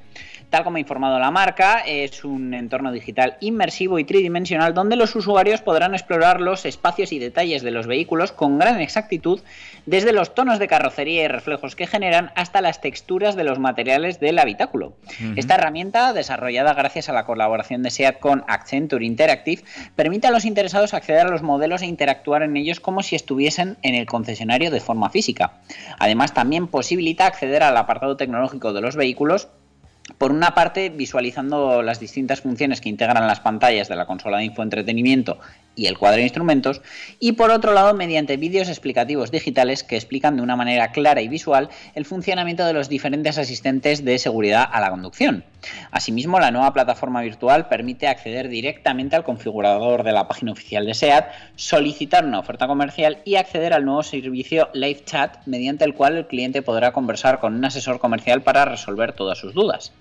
Tal como ha informado la marca, es un entorno digital inmersivo y tridimensional donde los usuarios podrán explorar los espacios y detalles de los vehículos con gran exactitud, desde los tonos de carrocería y reflejos que generan hasta las texturas de los materiales del habitáculo. Esta herramienta, desarrollada gracias a la colaboración de SEAT con Accenture Interactive, permite a los interesados acceder a los modelos e interactuar en ellos como si estuviesen en el concesionario de forma física. Además, también posibilita acceder al apartado tecnológico de los vehículos por una parte, visualizando las distintas funciones que integran las pantallas de la consola de infoentretenimiento y el cuadro de instrumentos, y por otro lado, mediante vídeos explicativos digitales que explican de una manera clara y visual el funcionamiento de los diferentes asistentes de seguridad a la conducción. Asimismo, la nueva plataforma virtual permite acceder directamente al configurador de la página oficial de SEAT, solicitar una oferta comercial y acceder al nuevo servicio Live Chat, mediante el cual el cliente podrá conversar con un asesor comercial para resolver todas sus dudas.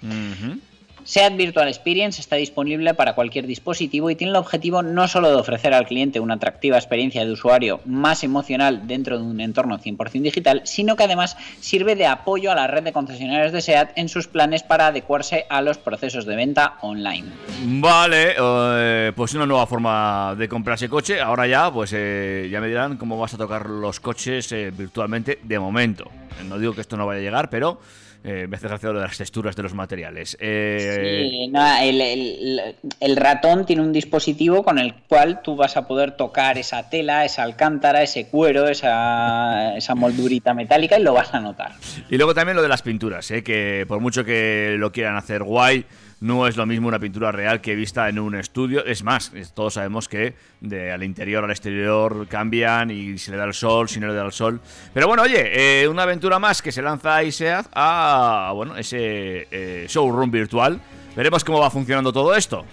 SEAT Virtual Experience está disponible para cualquier dispositivo y tiene el objetivo no solo de ofrecer al cliente una atractiva experiencia de usuario más emocional dentro de un entorno 100% digital, sino que además sirve de apoyo a la red de concesionarios de SEAT en sus planes para adecuarse a los procesos de venta online.
Vale, eh, pues una nueva forma de comprarse coche. Ahora ya, pues eh, ya me dirán cómo vas a tocar los coches eh, virtualmente de momento. No digo que esto no vaya a llegar, pero eh, me hace gracia lo de las texturas de los materiales. Eh,
Sí, no, el, el- el ratón tiene un dispositivo con el cual tú vas a poder tocar esa tela, esa alcántara, ese cuero, esa, esa moldurita metálica y lo vas a notar.
Y luego también lo de las pinturas, ¿eh? que por mucho que lo quieran hacer guay, no es lo mismo una pintura real que vista en un estudio. Es más, todos sabemos que de al interior al exterior cambian y se le da el sol, si no le da el sol. Pero bueno, oye, eh, una aventura más que se lanza a ISEAD a bueno, ese eh, showroom virtual. Veremos cómo va funcionando todo esto.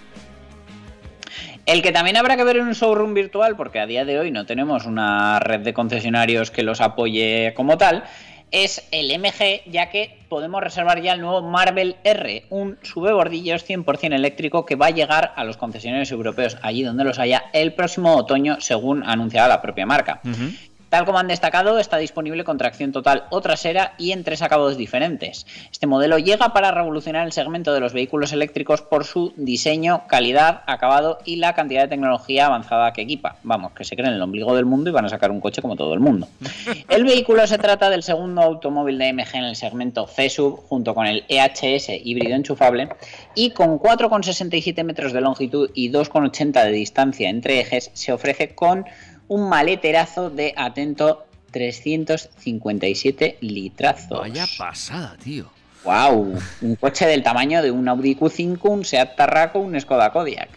El que también habrá que ver en un showroom virtual, porque a día de hoy no tenemos una red de concesionarios que los apoye como tal, es el MG, ya que podemos reservar ya el nuevo Marvel R, un subebordillos 100% eléctrico que va a llegar a los concesionarios europeos, allí donde los haya, el próximo otoño, según ha anunciado la propia marca. Tal como han destacado, está disponible con tracción total o trasera y en tres acabados diferentes. Este modelo llega para revolucionar el segmento de los vehículos eléctricos por su diseño, calidad, acabado y la cantidad de tecnología avanzada que equipa. Vamos, que se creen el ombligo del mundo y van a sacar un coche como todo el mundo. (laughs) El vehículo se trata del segundo automóvil de MG en el segmento C-Sub, junto con el EHS híbrido enchufable, y con 4,67 metros de longitud y 2,80 de distancia entre ejes, se ofrece con un maleterazo de, atento, 357 litrazos.
Vaya pasada, tío.
¡Wow! Un coche del tamaño de un Audi Q5, un Seat Tarraco, un Skoda Kodiaq.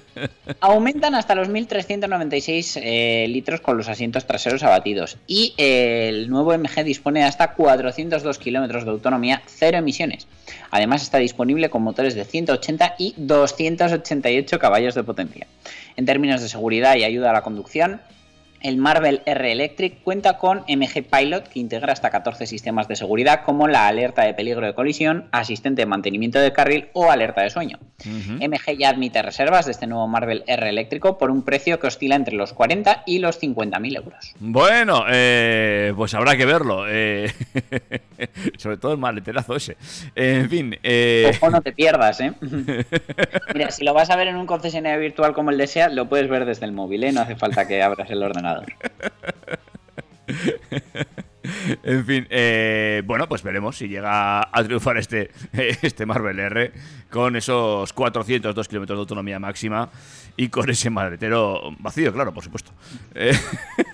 (laughs) Aumentan hasta los 1.396 eh, litros con los asientos traseros abatidos. Y eh, el nuevo MG dispone de hasta 402 kilómetros de autonomía, cero emisiones. Además está disponible con motores de 180 y 288 caballos de potencia. En términos de seguridad y ayuda a la conducción, el Marvel R Electric cuenta con MG Pilot, que integra hasta 14 sistemas de seguridad, como la alerta de peligro de colisión, asistente de mantenimiento de carril o alerta de sueño. MG ya admite reservas de este nuevo Marvel R eléctrico por un precio que oscila entre los 40 y los 50.000 euros.
Bueno, eh, pues habrá que verlo. eh, (laughs) (laughs) sobre todo el maleterazo ese. En fin. eh,
Ojo, no te pierdas, ¿eh? (laughs) Mira, si lo vas a ver en un concesionario virtual como el de SEAT, lo puedes ver desde el móvil, ¿eh? No hace falta que abras el ordenador. (laughs)
en fin, eh, bueno, pues veremos si llega a triunfar este, (laughs) este Marvel R con esos 402 kilómetros de autonomía máxima y con ese maletero vacío, claro, por supuesto. Eh,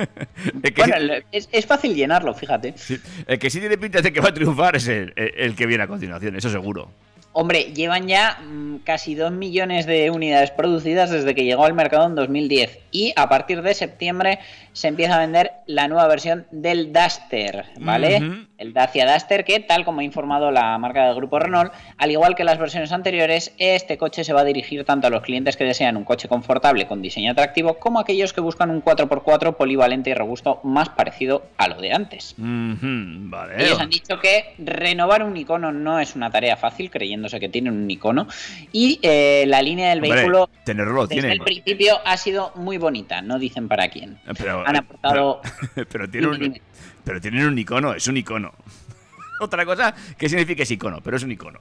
(laughs) que
Bueno,
sí,
es, es fácil llenarlo, fíjate.
sí, el que sí tiene pinta de que va a triunfar es el, el que viene a continuación, eso seguro.
Hombre, llevan ya mm, casi 2 millones de unidades producidas desde que llegó al mercado en 2010 y a partir de septiembre se empieza a vender la nueva versión del Duster, ¿vale? El Dacia Duster que, tal como ha informado la marca del grupo Renault, al igual que las versiones anteriores, este coche se va a dirigir tanto a los clientes que desean un coche confortable con diseño atractivo como a aquellos que buscan un 4x4 polivalente y robusto más parecido a lo de antes.
Vale.
Ellos han dicho que renovar un icono no es una tarea fácil, creyéndose que tienen un icono. Y eh, la línea del
Hombre,
vehículo
tenerlo lo
desde
tienen.
el principio ha sido muy bonita, no dicen para quién.
Pero,
Han aportado- (laughs)
pero, un,
dime.
pero tienen un icono, es un icono. (laughs) Otra cosa, ¿qué significa ese icono? Pero es un icono.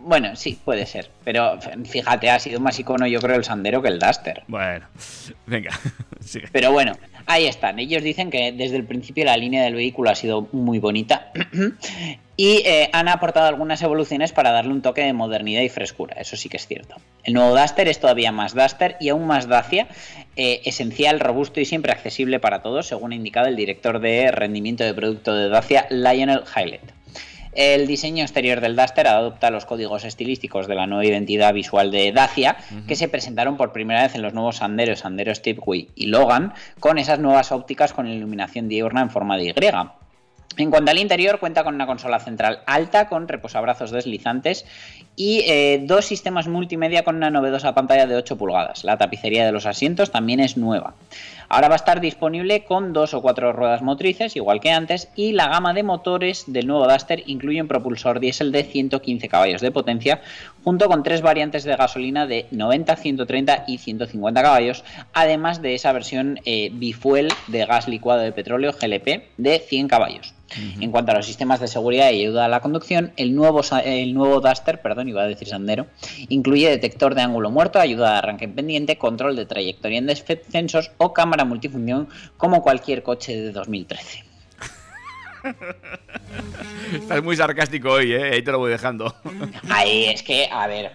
Bueno, sí, puede ser. Pero fíjate, ha sido más icono yo creo el Sandero que el Duster.
Bueno, venga, (laughs) sigue.
Pero bueno, ahí están. Ellos dicen que desde el principio la línea del vehículo ha sido muy bonita (clears throat) y eh, han aportado algunas evoluciones para darle un toque de modernidad y frescura. Eso sí que es cierto. El nuevo Duster es todavía más Duster y aún más Dacia, eh, esencial, robusto y siempre accesible para todos, según ha indicado el director de rendimiento de producto de Dacia, Lionel Hylett. El diseño exterior del Duster adopta los códigos estilísticos de la nueva identidad visual de Dacia, que se presentaron por primera vez en los nuevos Sandero, Sandero Stepway y Logan, con esas nuevas ópticas con iluminación diurna en forma de Y. En cuanto al interior, cuenta con una consola central alta con reposabrazos deslizantes y eh, dos sistemas multimedia con una novedosa pantalla de 8 pulgadas. La tapicería de los asientos también es nueva. Ahora va a estar disponible con dos o cuatro ruedas motrices, igual que antes, y la gama de motores del nuevo Duster incluye un propulsor diésel de 115 caballos de potencia, junto con tres variantes de gasolina de 90, 130 y 150 caballos, además de esa versión eh, bifuel de gas licuado de petróleo GLP de 100 caballos. En cuanto a los sistemas de seguridad y ayuda a la conducción, el nuevo, el nuevo Duster, perdón, iba a decir Sandero, incluye detector de ángulo muerto, ayuda de arranque en pendiente, control de trayectoria en descensos o cámara multifunción como cualquier coche de 2013. (laughs)
Estás muy sarcástico hoy, ¿eh? Ahí te lo voy dejando. (laughs)
Ahí es que, a ver,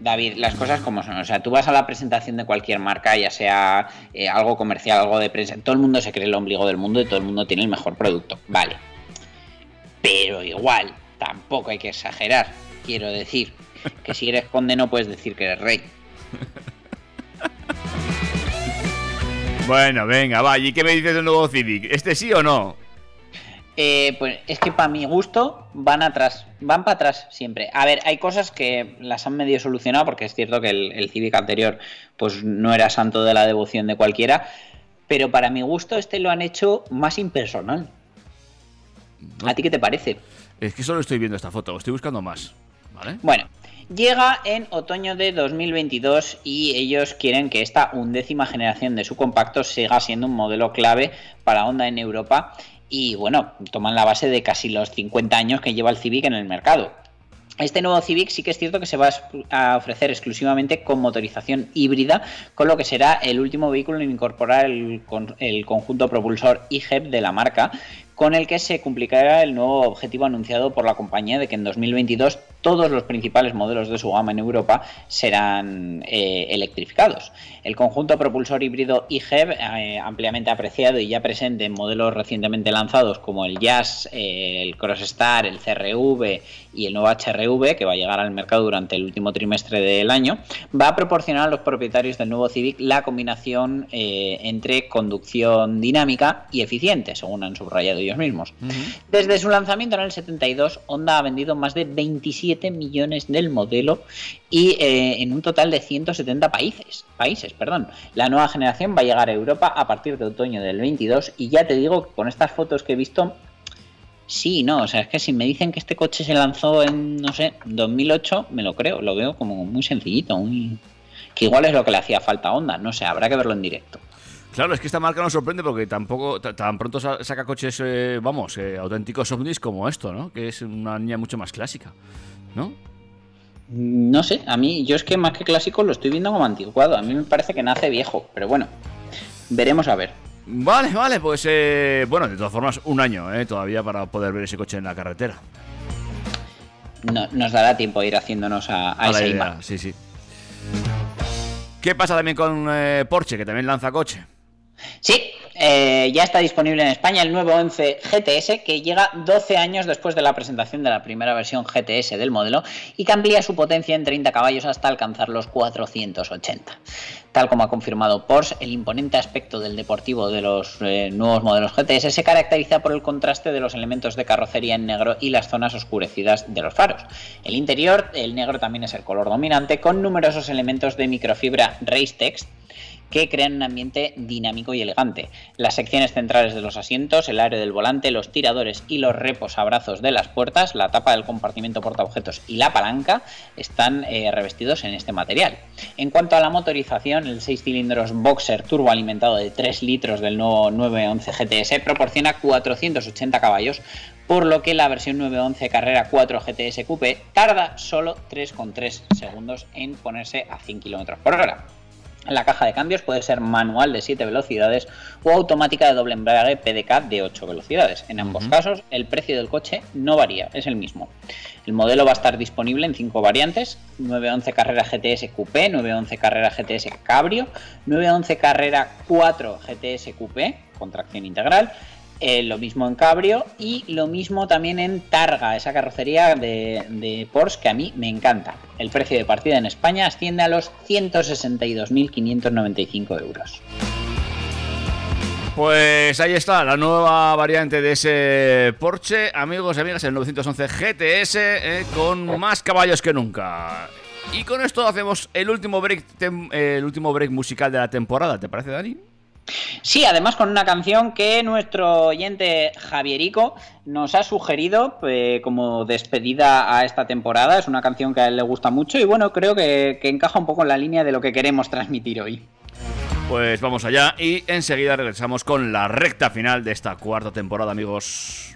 David, las cosas como son. O sea, tú vas a la presentación de cualquier marca, ya sea eh, algo comercial, algo de prensa, todo el mundo se cree el ombligo del mundo y todo el mundo tiene el mejor producto. Vale. Pero igual, tampoco hay que exagerar. Quiero decir que si eres conde no puedes decir que eres rey.
Bueno, venga, va. ¿Y qué me dices del nuevo Civic? ¿Este sí o no?
Eh, pues es que para mi gusto van atrás, van para atrás siempre. A ver, hay cosas que las han medio solucionado porque es cierto que el, el Civic anterior pues no era santo de la devoción de cualquiera, pero para mi gusto este lo han hecho más impersonal. ¿A ti qué te parece?
Es que solo estoy viendo esta foto, estoy buscando más.
Bueno, llega en otoño de 2022 y ellos quieren que esta undécima generación de su compacto siga siendo un modelo clave para Honda en Europa y bueno, toman la base de casi los 50 años que lleva el Civic en el mercado. Este nuevo Civic sí que es cierto que se va a ofrecer exclusivamente con motorización híbrida, con lo que será el último vehículo en incorporar el conjunto propulsor IGEP de la marca, con el que se cumplirá el nuevo objetivo anunciado por la compañía de que en 2022 todos los principales modelos de su gama en Europa serán eh, electrificados. El conjunto propulsor híbrido IGEB, eh, ampliamente apreciado y ya presente en modelos recientemente lanzados como el Jazz, eh, el Crossstar, el CRV y el nuevo HRV, que va a llegar al mercado durante el último trimestre del año, va a proporcionar a los propietarios del nuevo Civic la combinación eh, entre conducción dinámica y eficiente, según han subrayado ellos mismos. Desde su lanzamiento en el 72, Honda ha vendido más de 27 millones del modelo y eh, en un total de 170 países. Países, perdón. La nueva generación va a llegar a Europa a partir de otoño del 22 y ya te digo con estas fotos que he visto Sí, no, o sea, es que si me dicen que este coche se lanzó en, no sé, 2008, me lo creo, lo veo como muy sencillito, muy... que igual es lo que le hacía falta a Honda, no sé, habrá que verlo en directo.
Claro, es que esta marca nos sorprende porque tampoco ta- tan pronto sa- saca coches, eh, vamos, eh, auténticos ovnis como esto, ¿no? Que es una niña mucho más clásica, ¿no?
No sé, a mí, yo es que más que clásico lo estoy viendo como anticuado, a mí me parece que nace viejo, pero bueno, veremos a ver.
Vale, vale, pues eh, bueno, de todas formas, un año eh, todavía para poder ver ese coche en la carretera.
No- nos dará tiempo a ir haciéndonos a, a esa imagen.
sí, sí. ¿Qué pasa también con eh, Porsche, que también lanza coche?
Sí, eh, ya está disponible en España el nuevo 11 GTS que llega 12 años después de la presentación de la primera versión GTS del modelo y que amplía su potencia en 30 caballos hasta alcanzar los 480. Tal como ha confirmado Porsche, el imponente aspecto del deportivo de los eh, nuevos modelos GTS se caracteriza por el contraste de los elementos de carrocería en negro y las zonas oscurecidas de los faros. El interior, el negro también es el color dominante, con numerosos elementos de microfibra Race Text que crean un ambiente dinámico y elegante. Las secciones centrales de los asientos, el área del volante, los tiradores y los reposabrazos de las puertas, la tapa del compartimento portaobjetos y la palanca están eh, revestidos en este material. En cuanto a la motorización, el 6 cilindros Boxer turboalimentado de 3 litros del nuevo 911 GTS proporciona 480 caballos, por lo que la versión 911 Carrera 4 GTS Coupe tarda solo 3,3 segundos en ponerse a 100 km por hora. La caja de cambios puede ser manual de 7 velocidades o automática de doble embrague PDK de 8 velocidades. En ambos casos, el precio del coche no varía, es el mismo. El modelo va a estar disponible en 5 variantes: 911 Carrera GTS Coupé, 911 Carrera GTS Cabrio, 911 Carrera 4 GTS Coupé con tracción integral, eh, lo mismo en Cabrio y lo mismo también en Targa, esa carrocería de, Porsche que a mí me encanta. El precio de partida en España asciende a los 162.595 euros.
Pues ahí está, la nueva variante de ese Porsche, amigos y amigas, el 911 GTS, eh, con más caballos que nunca. Y con esto hacemos el último break musical de la temporada, ¿te parece, Dani?
Sí, además con una canción que nuestro oyente Javierico nos ha sugerido eh, como despedida a esta temporada. Es una canción que a él le gusta mucho y bueno, creo que, que encaja un poco en la línea de lo que queremos transmitir hoy.
Pues vamos allá y enseguida regresamos con la recta final de esta cuarta temporada, amigos.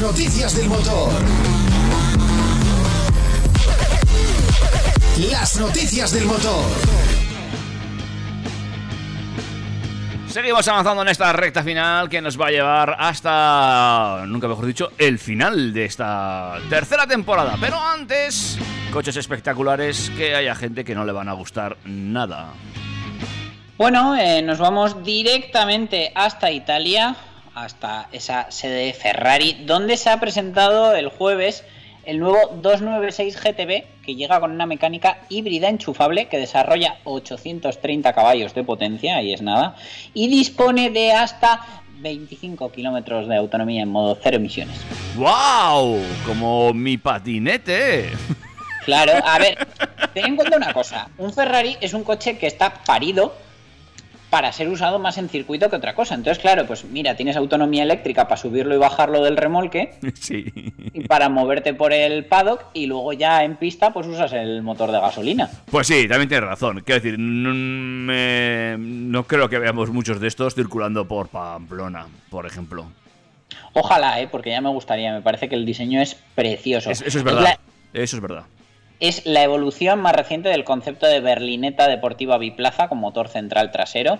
Las noticias del motor. Las noticias del motor.
Seguimos avanzando en esta recta final que nos va a llevar hasta, nunca mejor dicho, el final de esta tercera temporada. Pero antes, coches espectaculares que haya gente que no le van a gustar nada.
Bueno, eh, nos vamos directamente hasta Italia, hasta esa sede de Ferrari, donde se ha presentado el jueves el nuevo 296 GTB, que llega con una mecánica híbrida enchufable que desarrolla 830 caballos de potencia, ahí es nada, y dispone de hasta 25 kilómetros de autonomía en modo cero emisiones.
¡Wow! Como mi patinete.
Claro, a ver, ten en cuenta una cosa, un Ferrari es un coche que está parido para ser usado más en circuito que otra cosa. Entonces, claro, pues mira, tienes autonomía eléctrica para subirlo y bajarlo del remolque (laughs)
Sí.
y para moverte por el paddock y luego ya en pista pues usas el motor de gasolina.
Pues sí, también tienes razón. Quiero decir, no, me- no creo que veamos muchos de estos circulando por Pamplona, por ejemplo.
Ojalá, ¿eh? porque ya me gustaría, me parece que el diseño es precioso.
Es- eso es
la-
verdad. Eso es verdad.
Es la evolución más reciente del concepto de berlineta deportiva biplaza con motor central trasero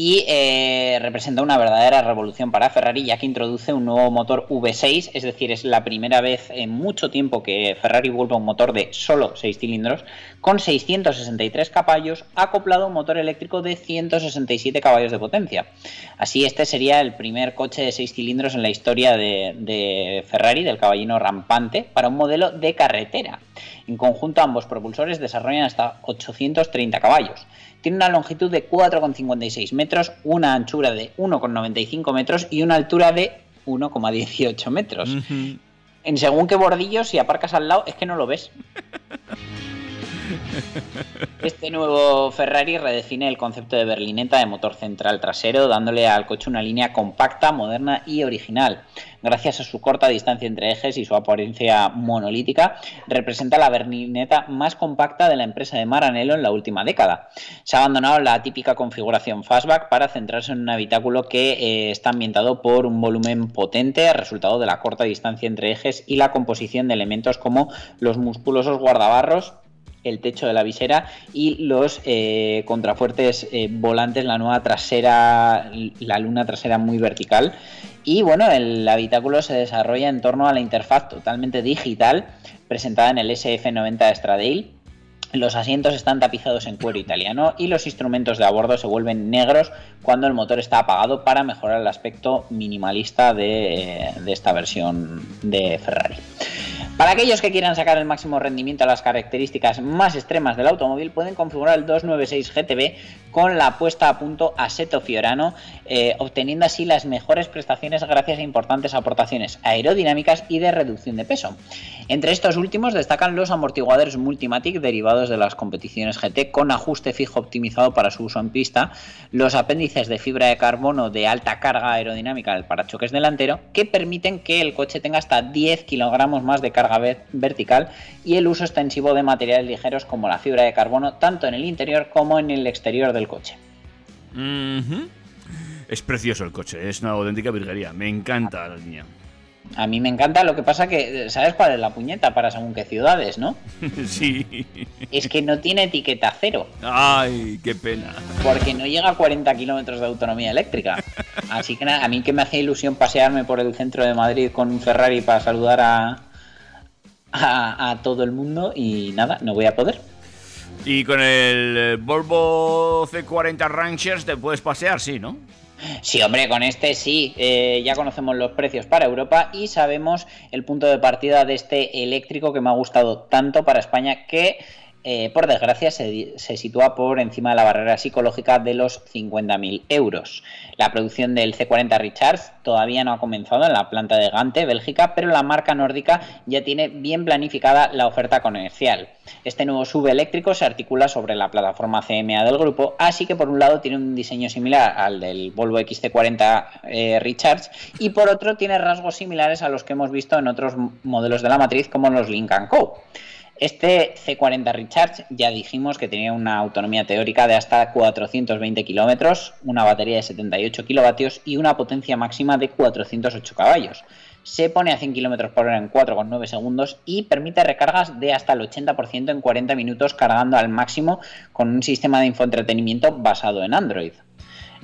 y eh, representa una verdadera revolución para Ferrari ya que introduce un nuevo motor V6, es decir, es la primera vez en mucho tiempo que Ferrari vuelve a un motor de solo 6 cilindros con 663 caballos acoplado a un motor eléctrico de 167 caballos de potencia. Así este sería el primer coche de 6 cilindros en la historia de, de Ferrari, del caballino rampante, para un modelo de carretera. En conjunto ambos propulsores desarrollan hasta 830 caballos. Tiene una longitud de 4,56 metros, una anchura de 1,95 metros y una altura de 1,18 metros. En según qué bordillo, si aparcas al lado, es que no lo ves. (laughs) (laughs) Este nuevo Ferrari redefine el concepto de berlineta de motor central trasero, dándole al coche una línea compacta, moderna y original. Gracias a su corta distancia entre ejes y su apariencia monolítica, representa la berlineta más compacta de la empresa de Maranello en la última década. Se ha abandonado la típica configuración fastback para centrarse en un habitáculo que eh, está ambientado por un volumen potente, resultado de la corta distancia entre ejes y la composición de elementos como los musculosos guardabarros el techo de la visera y los eh, contrafuertes eh, volantes, la nueva trasera, la luna trasera muy vertical. Y bueno, el habitáculo se desarrolla en torno a la interfaz totalmente digital presentada en el SF90 Stradale. Los asientos están tapizados en cuero italiano y los instrumentos de a bordo se vuelven negros cuando el motor está apagado para mejorar el aspecto minimalista de, de esta versión de Ferrari. Para aquellos que quieran sacar el máximo rendimiento a las características más extremas del automóvil, pueden configurar el 296 GTB con la puesta a punto Assetto Fiorano, eh, obteniendo así las mejores prestaciones gracias a importantes aportaciones aerodinámicas y de reducción de peso. Entre estos últimos destacan los amortiguadores Multimatic derivados de las competiciones GT con ajuste fijo optimizado para su uso en pista, los apéndices de fibra de carbono de alta carga aerodinámica del parachoques delantero que permiten que el coche tenga hasta 10 kilogramos más de carga ver- vertical y el uso extensivo de materiales ligeros como la fibra de carbono tanto en el interior como en el exterior del coche.
Es precioso el coche, es una auténtica virguería. Me encanta la línea.
A mí me encanta, lo que pasa que, ¿sabes cuál es la puñeta para según qué ciudades, no? (laughs)
sí.
Es que no tiene etiqueta cero,
Ay, qué pena.
porque no llega a 40 kilómetros de autonomía eléctrica. Así que a mí que me hace ilusión pasearme por el centro de Madrid con un Ferrari para saludar a, a, a todo el mundo y nada, no voy a poder.
Y con el eh, Volvo C40 Ranchers te puedes pasear, sí, ¿no?
Sí, hombre, con este sí, eh, ya conocemos los precios para Europa y sabemos el punto de partida de este eléctrico que me ha gustado tanto para España que, eh, por desgracia, se, sitúa por encima de la barrera psicológica de los 50.000 euros. La producción del C40 Richards todavía no ha comenzado en la planta de Gante, Bélgica, pero la marca nórdica ya tiene bien planificada la oferta comercial. Este nuevo sub eléctrico se articula sobre la plataforma CMA del grupo, así que por un lado tiene un diseño similar al del Volvo XC40 eh, Recharge y por otro tiene rasgos similares a los que hemos visto en otros modelos de la matriz como los Lynk Co. Este C40 Recharge ya dijimos que tenía una autonomía teórica de hasta 420 kilómetros, una batería de 78 kilovatios y una potencia máxima de 408 caballos. Se pone a 100 km por hora en 4,9 segundos y permite recargas de hasta el 80% en 40 minutos cargando al máximo con un sistema de infoentretenimiento basado en Android.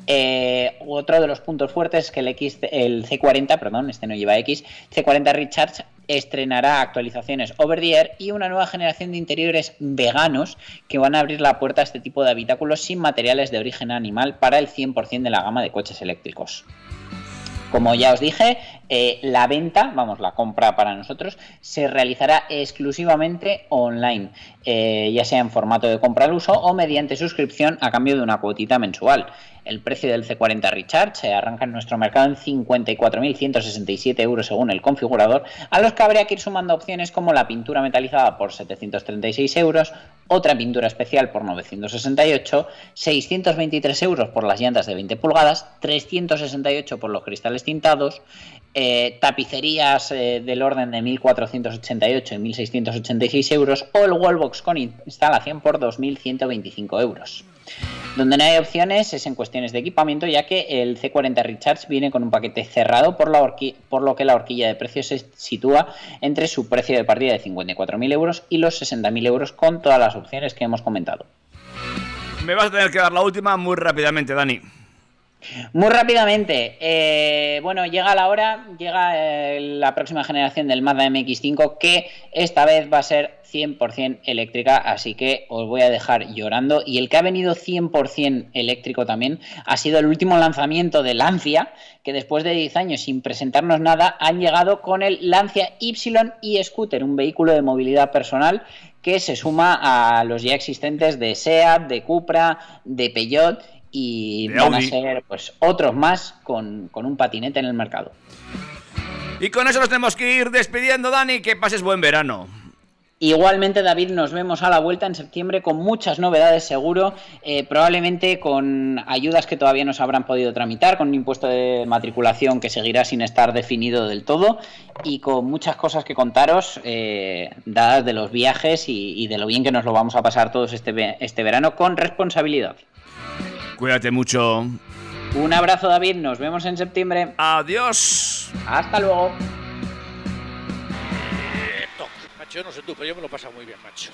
Eh, otro de los puntos fuertes es que el, X, el C40, perdón, este no lleva X, C40 Recharge estrenará actualizaciones over the air y una nueva generación de interiores veganos que van a abrir la puerta a este tipo de habitáculos sin materiales de origen animal para el 100% de la gama de coches eléctricos. Como ya os dije, eh, la venta, vamos, la compra para nosotros, se realizará exclusivamente online, eh, ya sea en formato de compra al uso o mediante suscripción a cambio de una cuotita mensual. El precio del C40 Recharge se arranca en nuestro mercado en 54.167 euros según el configurador, a los que habría que ir sumando opciones como la pintura metalizada por 736 euros, otra pintura especial por 968, 623 euros por las llantas de 20 pulgadas, 368 por los cristales tintados, eh, tapicerías eh, del orden de 1.488 y 1.686 euros o el wallbox con instalación por 2.125 euros. Donde no hay opciones es en cuestiones de equipamiento, ya que el C40 Recharge viene con un paquete cerrado, por, por lo que la horquilla de precios se sitúa entre su precio de partida de 54.000 euros y los 60.000 euros con todas las opciones que hemos comentado.
Me vas a tener que dar la última muy rápidamente, Dani.
Muy rápidamente, eh, bueno, llega la hora, llega eh, la próxima generación del Mazda MX5 que esta vez va a ser 100% eléctrica, así que os voy a dejar llorando. Y el que ha venido 100% eléctrico también ha sido el último lanzamiento de Lancia, que después de 10 años sin presentarnos nada han llegado con el Lancia Y y Scooter, un vehículo de movilidad personal que se suma a los ya existentes de SEAT, de Cupra, de Peugeot y
De
van
Audi.
a ser pues otros más con, con un patinete en el mercado.
Y con eso nos tenemos que ir despidiendo, Dani. Que pases buen verano.
Igualmente, David, nos vemos a la vuelta en septiembre con muchas novedades, seguro. eh, probablemente con ayudas que todavía no se habrán podido tramitar, con un impuesto de matriculación que seguirá sin estar definido del todo y con muchas cosas que contaros, eh, dadas de los viajes y, y de lo bien que nos lo vamos a pasar todos este, este verano con responsabilidad.
Cuídate mucho.
Un abrazo, David. Nos vemos en septiembre.
Adiós.
Hasta luego.
Macho, yo no sé tú, pero yo me lo he pasado muy bien, macho.